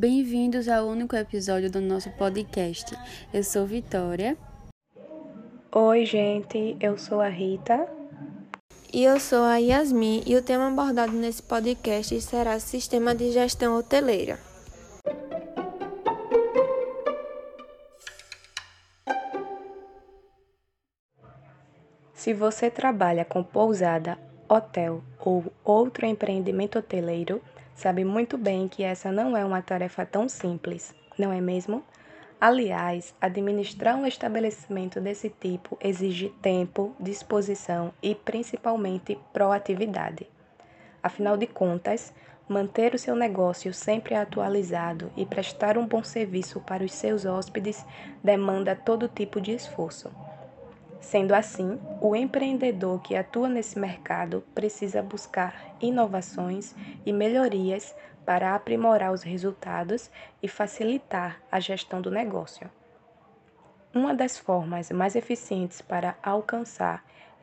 Bem-vindos ao único episódio do nosso podcast. Eu sou Vitória. Oi, gente, eu sou a Rita. E eu sou a Yasmin, e o tema abordado nesse podcast será Sistema de Gestão Hoteleira. Se você trabalha com pousada, hotel ou outro empreendimento hoteleiro, sabe muito bem que essa não é uma tarefa tão simples, não é mesmo? Aliás, administrar um estabelecimento desse tipo exige tempo, disposição e principalmente proatividade. Afinal de contas, manter o seu negócio sempre atualizado e prestar um bom serviço para os seus hóspedes demanda todo tipo de esforço. Sendo assim, o empreendedor que atua nesse mercado precisa buscar inovações e melhorias para aprimorar os resultados e facilitar a gestão do negócio. Uma das formas mais eficientes para alcançar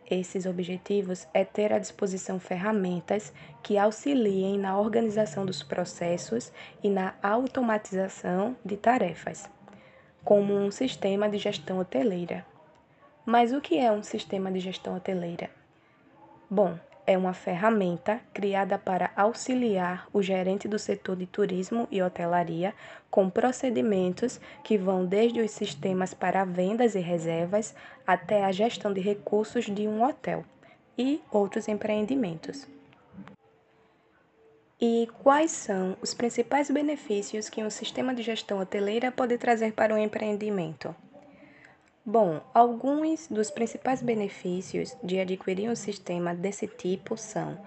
esses objetivos é ter à disposição ferramentas que auxiliem na organização dos processos e na automatização de tarefas, como um sistema de gestão hoteleira. Mas o que é um sistema de gestão hoteleira? Bom, é uma ferramenta criada para auxiliar o gerente do setor de turismo e hotelaria com procedimentos que vão desde os sistemas para vendas e reservas até a gestão de recursos de um hotel e outros empreendimentos. E quais são os principais benefícios que um sistema de gestão hoteleira pode trazer para o empreendimento? Bom, alguns dos principais benefícios de adquirir um sistema desse tipo são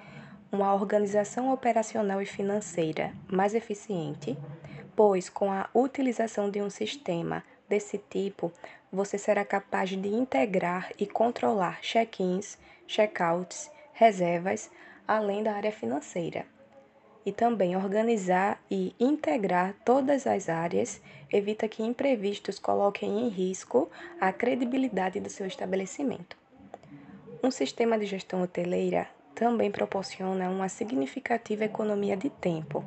uma organização operacional e financeira mais eficiente, pois com a utilização de um sistema desse tipo, você será capaz de integrar e controlar check-ins, check-outs, reservas, além da área financeira e também organizar e integrar todas as áreas evita que imprevistos coloquem em risco a credibilidade do seu estabelecimento. Um sistema de gestão hoteleira também proporciona uma significativa economia de tempo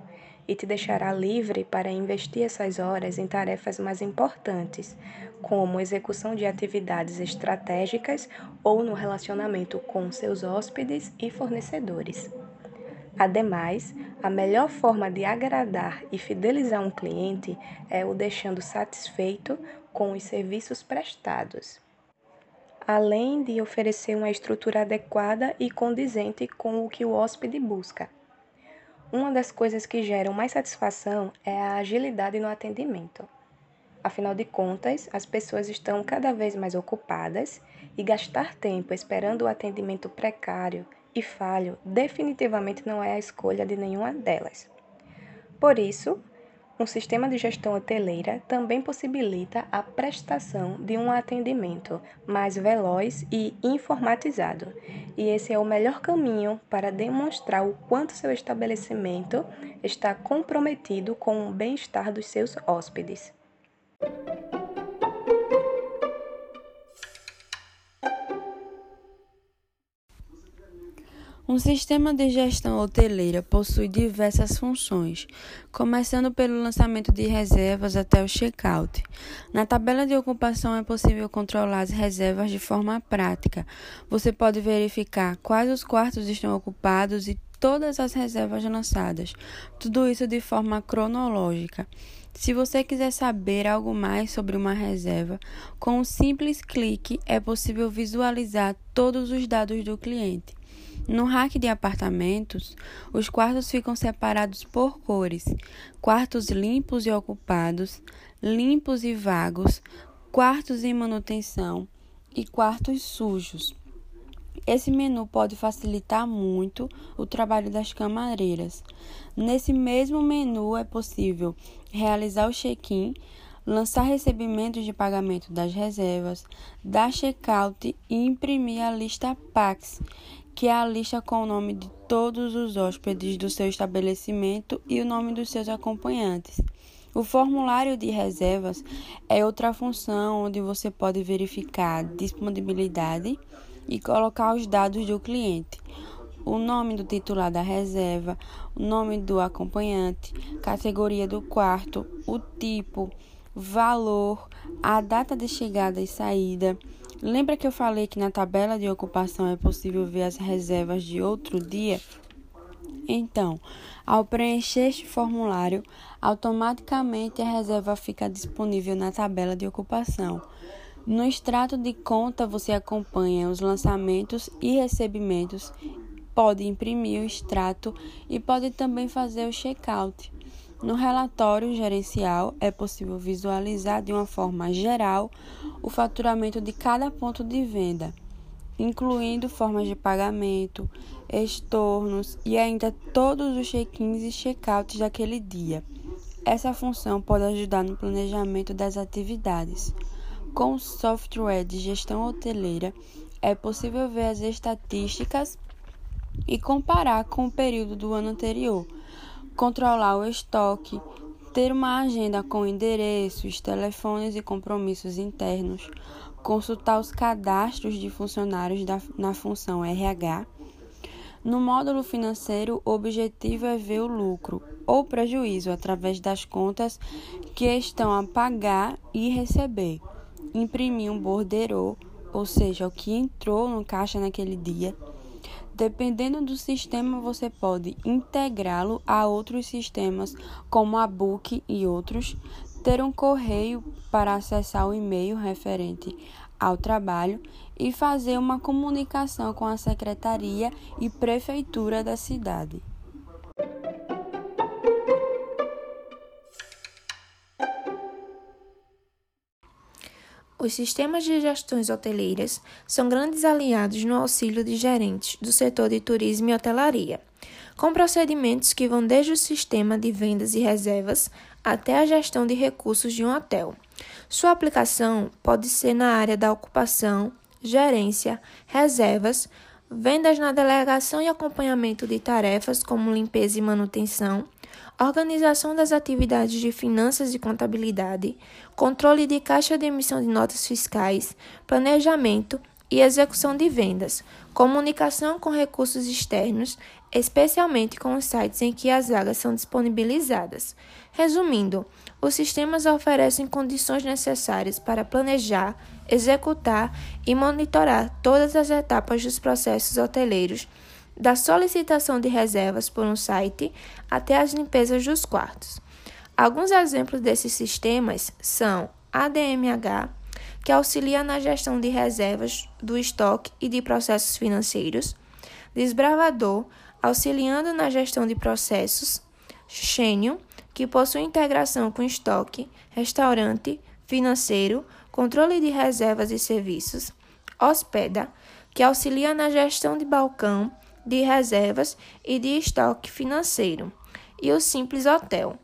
e te deixará livre para investir essas horas em tarefas mais importantes, como execução de atividades estratégicas ou no relacionamento com seus hóspedes e fornecedores. Ademais, a melhor forma de agradar e fidelizar um cliente é o deixando satisfeito com os serviços prestados, além de oferecer uma estrutura adequada e condizente com o que o hóspede busca. Uma das coisas que geram mais satisfação é a agilidade no atendimento. Afinal de contas, as pessoas estão cada vez mais ocupadas e gastar tempo esperando o atendimento precário e falho definitivamente não é a escolha de nenhuma delas. Por isso, um sistema de gestão hoteleira também possibilita a prestação de um atendimento mais veloz e informatizado, e esse é o melhor caminho para demonstrar o quanto seu estabelecimento está comprometido com o bem-estar dos seus hóspedes. Um sistema de gestão hoteleira possui diversas funções, começando pelo lançamento de reservas até o check-out. Na tabela de ocupação é possível controlar as reservas de forma prática. Você pode verificar quais os quartos estão ocupados e todas as reservas lançadas, tudo isso de forma cronológica. Se você quiser saber algo mais sobre uma reserva, com um simples clique é possível visualizar todos os dados do cliente. No rack de apartamentos, os quartos ficam separados por cores: quartos limpos e ocupados, limpos e vagos, quartos em manutenção e quartos sujos. Esse menu pode facilitar muito o trabalho das camareiras. Nesse mesmo menu é possível realizar o check-in, lançar recebimentos de pagamento das reservas, dar check-out e imprimir a lista Pax, que é a lista com o nome de todos os hóspedes do seu estabelecimento e o nome dos seus acompanhantes. O formulário de reservas é outra função onde você pode verificar disponibilidade e colocar os dados do cliente. o nome do titular da reserva, o nome do acompanhante, categoria do quarto, o tipo, valor, a data de chegada e saída. Lembra que eu falei que na tabela de ocupação é possível ver as reservas de outro dia? Então, ao preencher este formulário, automaticamente a reserva fica disponível na tabela de ocupação. No extrato de conta, você acompanha os lançamentos e recebimentos, pode imprimir o extrato e pode também fazer o checkout. No relatório gerencial, é possível visualizar de uma forma geral o faturamento de cada ponto de venda incluindo formas de pagamento, estornos e ainda todos os check-ins e check-outs daquele dia. Essa função pode ajudar no planejamento das atividades. Com o software de gestão hoteleira, é possível ver as estatísticas e comparar com o período do ano anterior, controlar o estoque, ter uma agenda com endereços, telefones e compromissos internos, consultar os cadastros de funcionários da, na função RH. No módulo financeiro, o objetivo é ver o lucro ou prejuízo através das contas que estão a pagar e receber. Imprimir um borderô, ou seja, o que entrou no caixa naquele dia. Dependendo do sistema, você pode integrá-lo a outros sistemas, como a Book e outros, ter um correio para acessar o e-mail referente ao trabalho e fazer uma comunicação com a secretaria e prefeitura da cidade. Os sistemas de gestões hoteleiras são grandes aliados no auxílio de gerentes do setor de turismo e hotelaria, com procedimentos que vão desde o sistema de vendas e reservas até a gestão de recursos de um hotel. Sua aplicação pode ser na área da ocupação, gerência, reservas, vendas na delegação e acompanhamento de tarefas como limpeza e manutenção, organização das atividades de finanças e contabilidade, controle de caixa de emissão de notas fiscais, planejamento e execução de vendas, comunicação com recursos externos, especialmente com os sites em que as vagas são disponibilizadas. Resumindo, os sistemas oferecem condições necessárias para planejar, executar e monitorar todas as etapas dos processos hoteleiros, da solicitação de reservas por um site até as limpezas dos quartos. Alguns exemplos desses sistemas são ADMH, que auxilia na gestão de reservas do estoque e de processos financeiros, Desbravador, auxiliando na gestão de processos, Xênio, que possui integração com estoque, restaurante, financeiro, controle de reservas e serviços, Hospeda, que auxilia na gestão de balcão, de reservas e de estoque financeiro, e o Simples Hotel,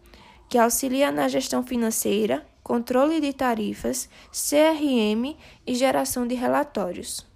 que auxilia na gestão financeira, controle de tarifas, CRM e geração de relatórios.